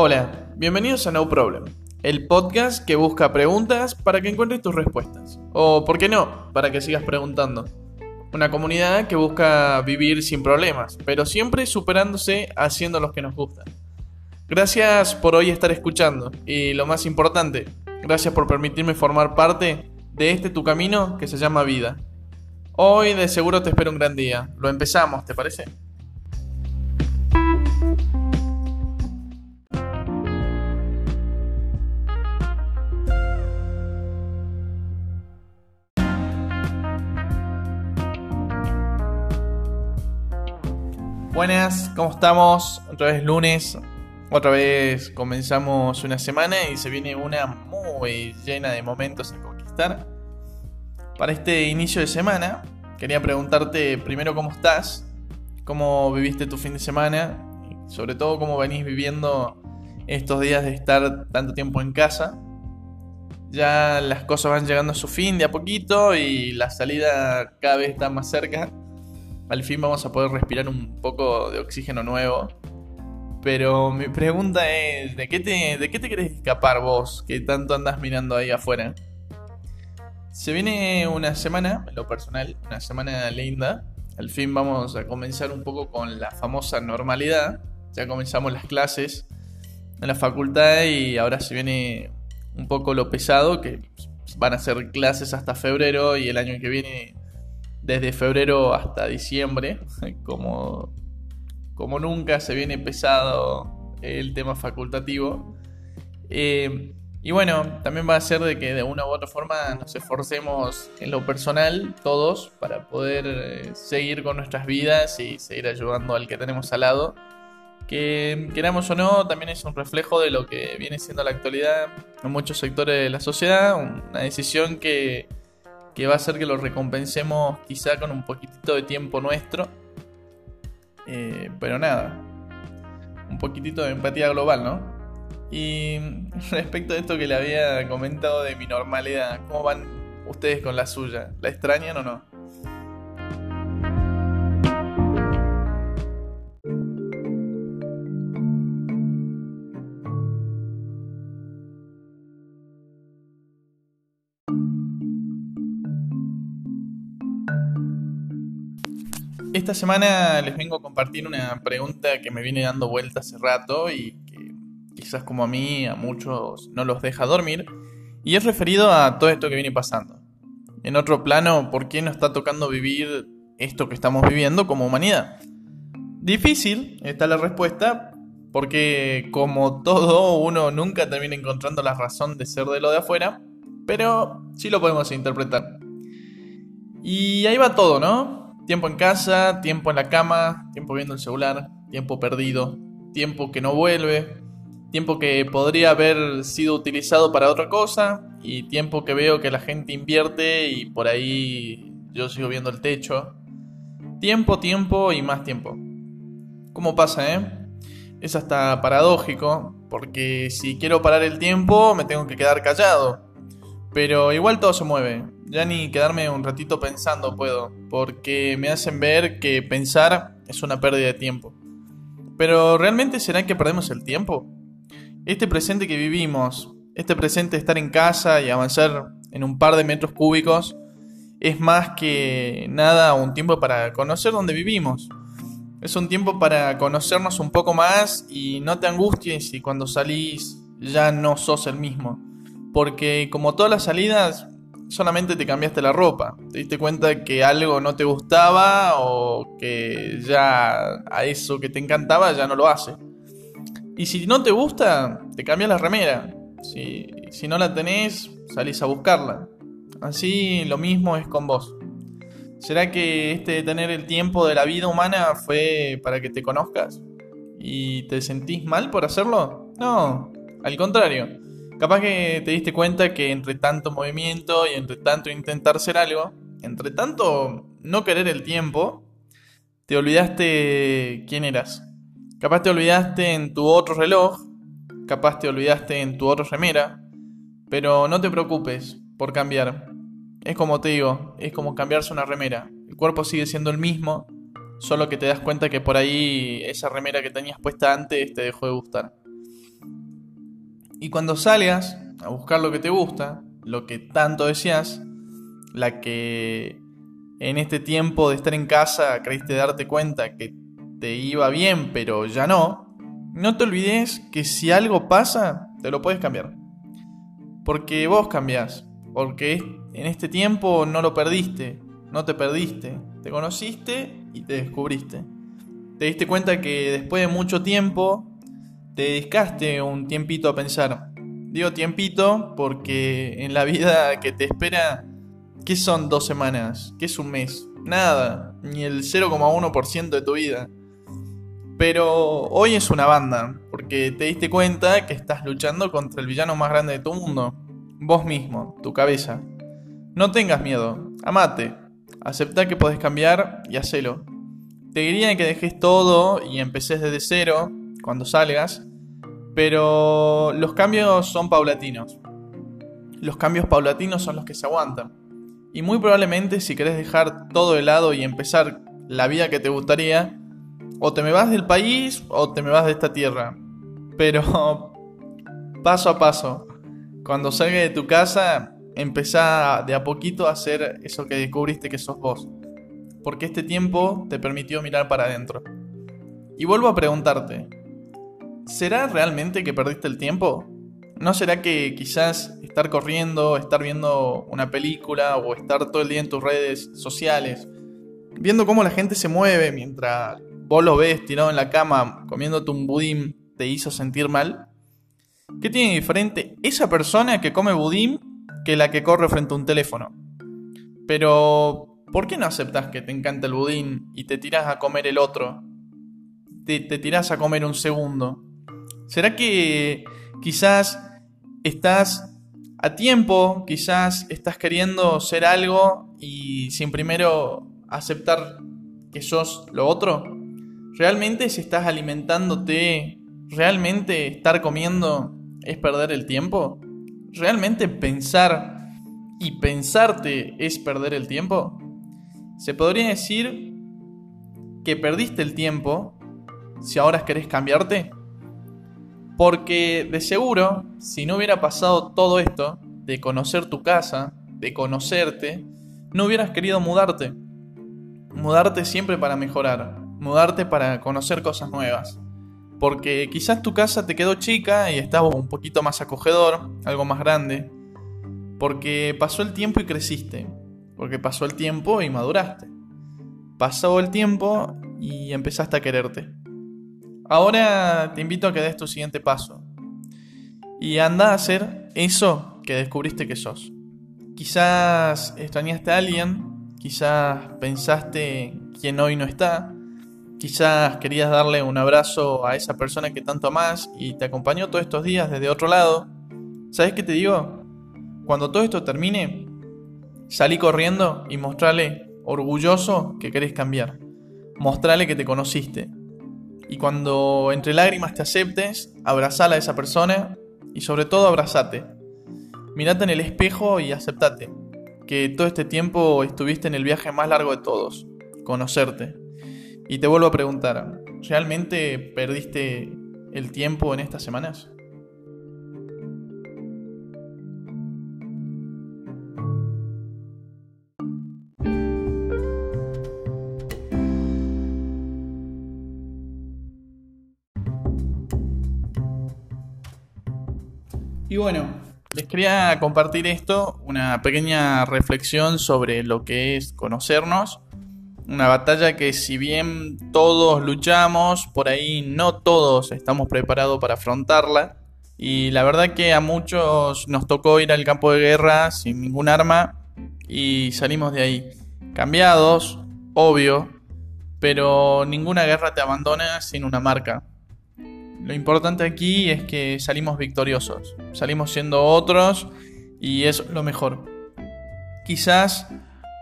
Hola, bienvenidos a No Problem, el podcast que busca preguntas para que encuentres tus respuestas. O, ¿por qué no?, para que sigas preguntando. Una comunidad que busca vivir sin problemas, pero siempre superándose haciendo los que nos gustan. Gracias por hoy estar escuchando y lo más importante, gracias por permitirme formar parte de este tu camino que se llama vida. Hoy de seguro te espero un gran día. Lo empezamos, ¿te parece? Buenas, ¿cómo estamos? Otra vez lunes, otra vez comenzamos una semana y se viene una muy llena de momentos a conquistar. Para este inicio de semana, quería preguntarte primero cómo estás, cómo viviste tu fin de semana y sobre todo cómo venís viviendo estos días de estar tanto tiempo en casa. Ya las cosas van llegando a su fin de a poquito y la salida cada vez está más cerca al fin vamos a poder respirar un poco de oxígeno nuevo. Pero mi pregunta es, ¿de qué te, de qué te querés escapar vos que tanto andas mirando ahí afuera? Se viene una semana, en lo personal, una semana linda. Al fin vamos a comenzar un poco con la famosa normalidad. Ya comenzamos las clases en la facultad y ahora se viene un poco lo pesado, que van a ser clases hasta febrero y el año que viene desde febrero hasta diciembre, como, como nunca se viene pesado el tema facultativo. Eh, y bueno, también va a ser de que de una u otra forma nos esforcemos en lo personal, todos, para poder eh, seguir con nuestras vidas y seguir ayudando al que tenemos al lado. Que queramos o no, también es un reflejo de lo que viene siendo la actualidad en muchos sectores de la sociedad, una decisión que que va a hacer que lo recompensemos quizá con un poquitito de tiempo nuestro. Eh, pero nada, un poquitito de empatía global, ¿no? Y respecto a esto que le había comentado de mi normalidad, ¿cómo van ustedes con la suya? ¿La extrañan o no? Esta semana les vengo a compartir una pregunta que me viene dando vuelta hace rato y que quizás como a mí, a muchos no los deja dormir, y es referido a todo esto que viene pasando. En otro plano, ¿por qué no está tocando vivir esto que estamos viviendo como humanidad? Difícil, está la respuesta, porque como todo, uno nunca termina encontrando la razón de ser de lo de afuera, pero sí lo podemos interpretar. Y ahí va todo, ¿no? Tiempo en casa, tiempo en la cama, tiempo viendo el celular, tiempo perdido, tiempo que no vuelve, tiempo que podría haber sido utilizado para otra cosa y tiempo que veo que la gente invierte y por ahí yo sigo viendo el techo. Tiempo, tiempo y más tiempo. ¿Cómo pasa, eh? Es hasta paradójico, porque si quiero parar el tiempo me tengo que quedar callado. Pero igual todo se mueve. Ya ni quedarme un ratito pensando puedo, porque me hacen ver que pensar es una pérdida de tiempo. Pero ¿realmente será que perdemos el tiempo? Este presente que vivimos, este presente de estar en casa y avanzar en un par de metros cúbicos, es más que nada un tiempo para conocer dónde vivimos. Es un tiempo para conocernos un poco más y no te angusties si cuando salís ya no sos el mismo. Porque como todas las salidas, solamente te cambiaste la ropa. Te diste cuenta que algo no te gustaba o que ya a eso que te encantaba ya no lo hace. Y si no te gusta, te cambias la remera. Si, si no la tenés, salís a buscarla. Así lo mismo es con vos. ¿Será que este tener el tiempo de la vida humana fue para que te conozcas? ¿Y te sentís mal por hacerlo? No, al contrario. Capaz que te diste cuenta que entre tanto movimiento y entre tanto intentar ser algo, entre tanto no querer el tiempo, te olvidaste quién eras. Capaz te olvidaste en tu otro reloj, capaz te olvidaste en tu otra remera, pero no te preocupes por cambiar. Es como te digo, es como cambiarse una remera. El cuerpo sigue siendo el mismo, solo que te das cuenta que por ahí esa remera que tenías puesta antes te dejó de gustar. Y cuando salgas a buscar lo que te gusta, lo que tanto deseas, la que en este tiempo de estar en casa creíste darte cuenta que te iba bien, pero ya no, no te olvides que si algo pasa, te lo puedes cambiar. Porque vos cambiás. Porque en este tiempo no lo perdiste, no te perdiste. Te conociste y te descubriste. Te diste cuenta que después de mucho tiempo te dedicaste un tiempito a pensar. Digo tiempito porque en la vida que te espera, ¿qué son dos semanas? ¿Qué es un mes? Nada, ni el 0,1% de tu vida. Pero hoy es una banda, porque te diste cuenta que estás luchando contra el villano más grande de tu mundo, vos mismo, tu cabeza. No tengas miedo, amate, acepta que podés cambiar y hacelo. Te diría que dejes todo y empeces desde cero cuando salgas, pero los cambios son paulatinos. Los cambios paulatinos son los que se aguantan. Y muy probablemente si querés dejar todo de lado y empezar la vida que te gustaría, o te me vas del país o te me vas de esta tierra. Pero paso a paso, cuando salgas de tu casa, empezá de a poquito a hacer eso que descubriste que sos vos. Porque este tiempo te permitió mirar para adentro. Y vuelvo a preguntarte, ¿será realmente que perdiste el tiempo? ¿No será que quizás estar corriendo, estar viendo una película o estar todo el día en tus redes sociales, viendo cómo la gente se mueve mientras vos lo ves tirado en la cama comiéndote un budín, te hizo sentir mal? ¿Qué tiene diferente esa persona que come budín que la que corre frente a un teléfono? Pero, ¿por qué no aceptas que te encanta el budín y te tiras a comer el otro? Te, te tiras a comer un segundo. ¿Será que quizás estás a tiempo, quizás estás queriendo ser algo y sin primero aceptar que sos lo otro? ¿Realmente si estás alimentándote, realmente estar comiendo es perder el tiempo? ¿Realmente pensar y pensarte es perder el tiempo? Se podría decir que perdiste el tiempo si ahora querés cambiarte. Porque de seguro, si no hubiera pasado todo esto, de conocer tu casa, de conocerte, no hubieras querido mudarte. Mudarte siempre para mejorar, mudarte para conocer cosas nuevas. Porque quizás tu casa te quedó chica y estaba un poquito más acogedor, algo más grande. Porque pasó el tiempo y creciste. Porque pasó el tiempo y maduraste. Pasó el tiempo y empezaste a quererte. Ahora te invito a que des tu siguiente paso. Y anda a hacer eso que descubriste que sos. Quizás extrañaste a alguien, quizás pensaste quien hoy no está, Quizás querías darle un abrazo a esa persona que tanto amás y te acompañó todos estos días desde otro lado. ¿Sabes qué te digo? Cuando todo esto termine, salí corriendo y mostrale orgulloso que querés cambiar. Mostrale que te conociste. Y cuando entre lágrimas te aceptes, abrazala a esa persona y sobre todo abrazate. Mirate en el espejo y aceptate que todo este tiempo estuviste en el viaje más largo de todos, conocerte. Y te vuelvo a preguntar, ¿realmente perdiste el tiempo en estas semanas? Bueno, les quería compartir esto, una pequeña reflexión sobre lo que es conocernos una batalla que si bien todos luchamos, por ahí no todos estamos preparados para afrontarla. Y la verdad que a muchos nos tocó ir al campo de guerra sin ningún arma y salimos de ahí. Cambiados, obvio, pero ninguna guerra te abandona sin una marca. Lo importante aquí es que salimos victoriosos, salimos siendo otros y es lo mejor. Quizás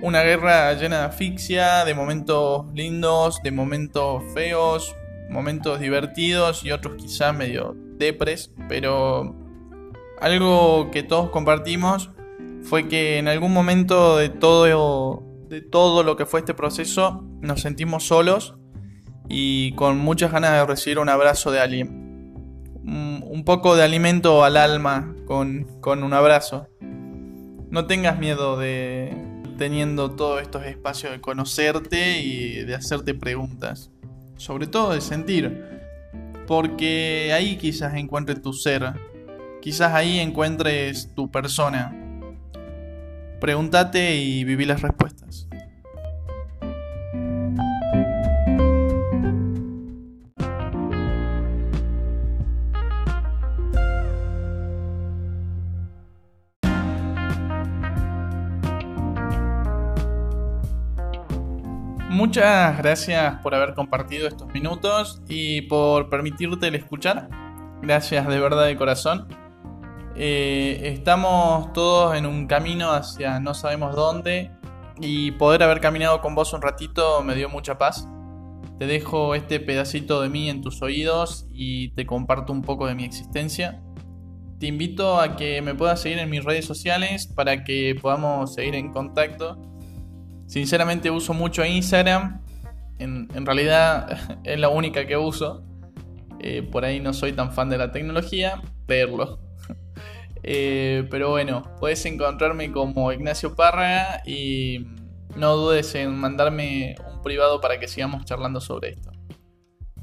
una guerra llena de asfixia, de momentos lindos, de momentos feos, momentos divertidos y otros quizá medio depres, pero algo que todos compartimos fue que en algún momento de todo, de todo lo que fue este proceso nos sentimos solos y con muchas ganas de recibir un abrazo de alguien. un poco de alimento al alma con, con un abrazo. No tengas miedo de teniendo todos estos espacios de conocerte y de hacerte preguntas. Sobre todo de sentir. Porque ahí quizás encuentres tu ser. Quizás ahí encuentres tu persona. Pregúntate y viví las respuestas. Muchas gracias por haber compartido estos minutos y por permitirte el escuchar. Gracias de verdad de corazón. Eh, estamos todos en un camino hacia no sabemos dónde y poder haber caminado con vos un ratito me dio mucha paz. Te dejo este pedacito de mí en tus oídos y te comparto un poco de mi existencia. Te invito a que me puedas seguir en mis redes sociales para que podamos seguir en contacto Sinceramente uso mucho Instagram. En, realidad es la única que uso. Eh, por ahí no soy tan fan de la tecnología, verlo. Eh, pero bueno, puedes encontrarme como Ignacio Párraga y no dudes en mandarme un privado para que sigamos charlando sobre esto.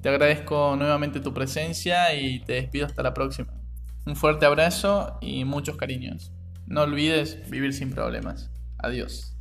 Te agradezco nuevamente tu presencia y te despido hasta la próxima. Un fuerte abrazo y muchos cariños. No olvides vivir sin problemas. Adiós.